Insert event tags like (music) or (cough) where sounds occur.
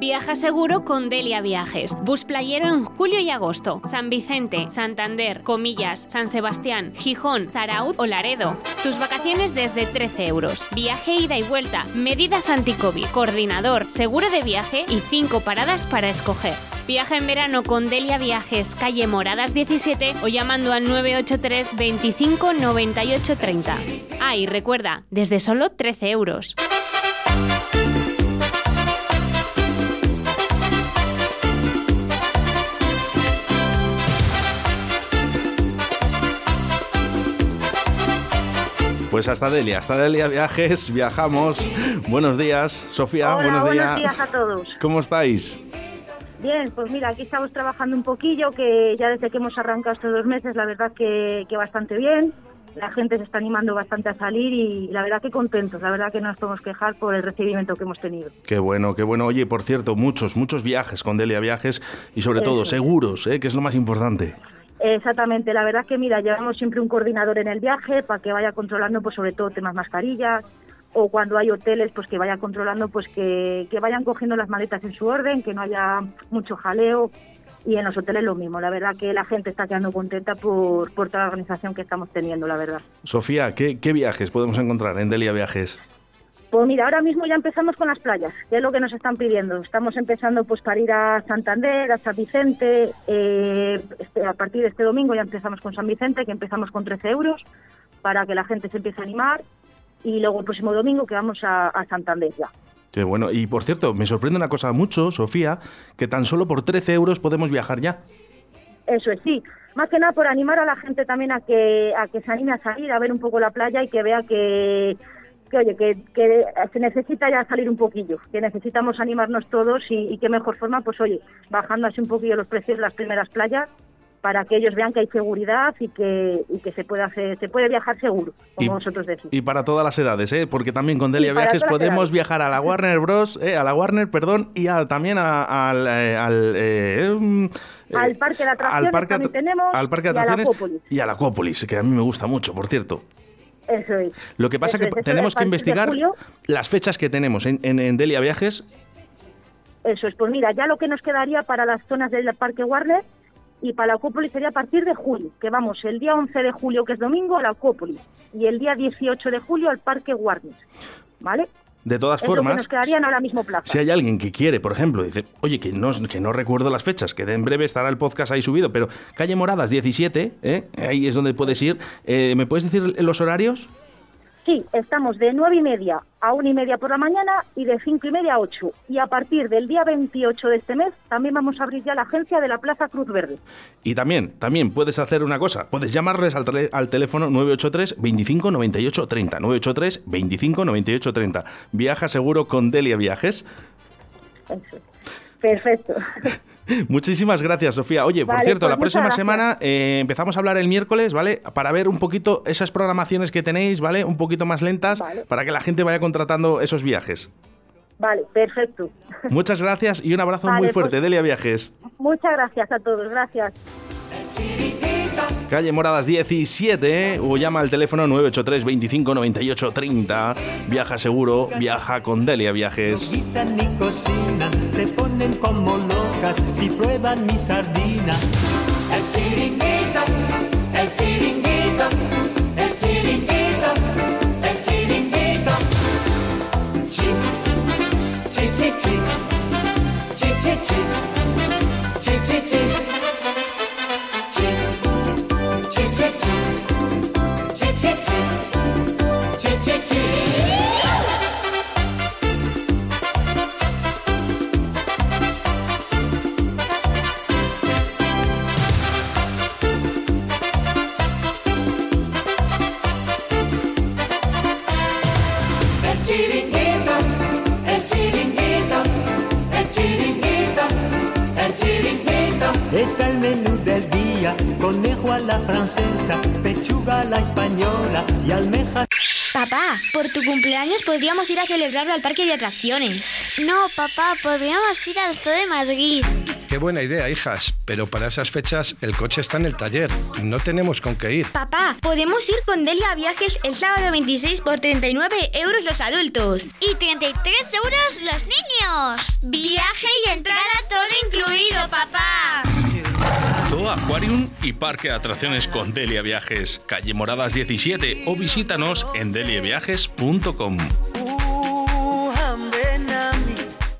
Viaja seguro con Delia Viajes. Bus playero en julio y agosto. San Vicente, Santander, Comillas, San Sebastián, Gijón, Zarauz o Laredo. Tus vacaciones desde 13 euros. Viaje ida y vuelta. Medidas anti-COVID. Coordinador, seguro de viaje y 5 paradas para escoger. Viaja en verano con Delia Viajes, calle Moradas 17 o llamando al 983 25 98 30. Ah, y recuerda, desde solo 13 euros. Pues hasta Delia, hasta Delia Viajes, viajamos. Buenos días, Sofía, buenos días. Buenos días a todos. ¿Cómo estáis? Bien, pues mira, aquí estamos trabajando un poquillo, que ya desde que hemos arrancado estos dos meses, la verdad que, que bastante bien. La gente se está animando bastante a salir y la verdad que contentos, la verdad que no nos podemos quejar por el recibimiento que hemos tenido. Qué bueno, qué bueno. Oye, por cierto, muchos, muchos viajes con Delia Viajes y sobre todo seguros, ¿eh? que es lo más importante. Exactamente, la verdad que mira, llevamos siempre un coordinador en el viaje para que vaya controlando pues sobre todo temas mascarillas o cuando hay hoteles pues que vaya controlando pues que, que vayan cogiendo las maletas en su orden, que no haya mucho jaleo y en los hoteles lo mismo. La verdad que la gente está quedando contenta por, por toda la organización que estamos teniendo, la verdad. Sofía, ¿qué, qué viajes podemos encontrar en Delia Viajes? Pues mira, ahora mismo ya empezamos con las playas, que es lo que nos están pidiendo. Estamos empezando pues para ir a Santander, a San Vicente. eh, este- a partir de este domingo ya empezamos con San Vicente, que empezamos con 13 euros, para que la gente se empiece a animar. Y luego el próximo domingo que vamos a, a Santander ya. Qué bueno. Y por cierto, me sorprende una cosa mucho, Sofía, que tan solo por 13 euros podemos viajar ya. Eso es, sí. Más que nada por animar a la gente también a que, a que se anime a salir, a ver un poco la playa y que vea que, que oye, que, que se necesita ya salir un poquillo, que necesitamos animarnos todos y, y qué mejor forma, pues oye, bajando así un poquillo los precios de las primeras playas para que ellos vean que hay seguridad y que, y que se puede hacer, se puede viajar seguro, como Y- vosotros decís. Y para todas las edades, ¿eh? porque también con Delia Viajes podemos viajar a la Warner Bros., ¿eh? a la Warner, perdón, y a- también a- al... eh, al, eh, mm, eh, Al parque de atracciones parque también atra- tenemos al parque de atracciones y a la Acuópolis, que a mí me gusta mucho, por cierto. Eso es. Lo que pasa es que eso tenemos que investigar las fechas que tenemos en, en- en Delia Viajes. Eso es, pues mira, ya lo que nos quedaría para las zonas del Parque Warner y para la Acuópolis sería a partir de julio, que vamos el día 11 de julio, que es domingo, a la Acuópolis, y el día 18 de julio al Parque Warner, ¿vale? De todas Es lo que formas, nos quedarían ahora mismo plazas. si hay alguien que quiere, por ejemplo, dice, oye, que no, que no recuerdo las fechas, que de en breve estará el podcast ahí subido, pero calle Moradas 17, ¿eh? ahí es donde puedes ir. Eh, ¿Me puedes decir los horarios? Sí, estamos de nueve y media a una y media por la mañana y de cinco y media a 8. Y a partir del día 28 de este mes también vamos a abrir ya la agencia de la Plaza Cruz Verde. Y también, también puedes hacer una cosa, puedes llamarles al, tele- al teléfono 983 25 98 30, 983 25 98 30. Viaja seguro con Delia Viajes. Eso es. Perfecto. (laughs) (laughs) Muchísimas gracias, Sofía. Oye, por cierto, pues la próxima gracias. semana eh, empezamos a hablar el miércoles, ¿vale? Para ver un poquito esas programaciones que tenéis, ¿vale? Un poquito más lentas, Vale. para que la gente vaya contratando esos viajes. Vale, perfecto. Muchas gracias y un abrazo Vale, muy pues- fuerte, Delia Viajes. Muchas gracias a todos, gracias. Calle Moradas 17, ¿eh? o llama al teléfono 983 25 98 30. Viaja seguro, viaja con Delia Viajes. guisan ni cocinan, se ponen como si prueban mi sardina. El chiringuito, el chiringuito, el chiringuito, chiringuito, el chiringuito, el chiringuito, el chiringuito. Está el menú del día, conejo a la francesa, pechuga a la española y almeja. Papá, por tu cumpleaños podríamos ir a celebrarlo al parque de atracciones. No, papá, podríamos ir al Zoo de Madrid. Qué buena idea, hijas, pero para esas fechas el coche está en el taller, no tenemos con qué ir. Papá, podemos ir con Delia viajes el sábado 26 por 39 euros los adultos. Y 33 euros los niños. Viaje y entrada todo incluido, papá. Zoo Aquarium y Parque de Atracciones con Delia Viajes, calle Moradas 17 o visítanos en deliaviajes.com.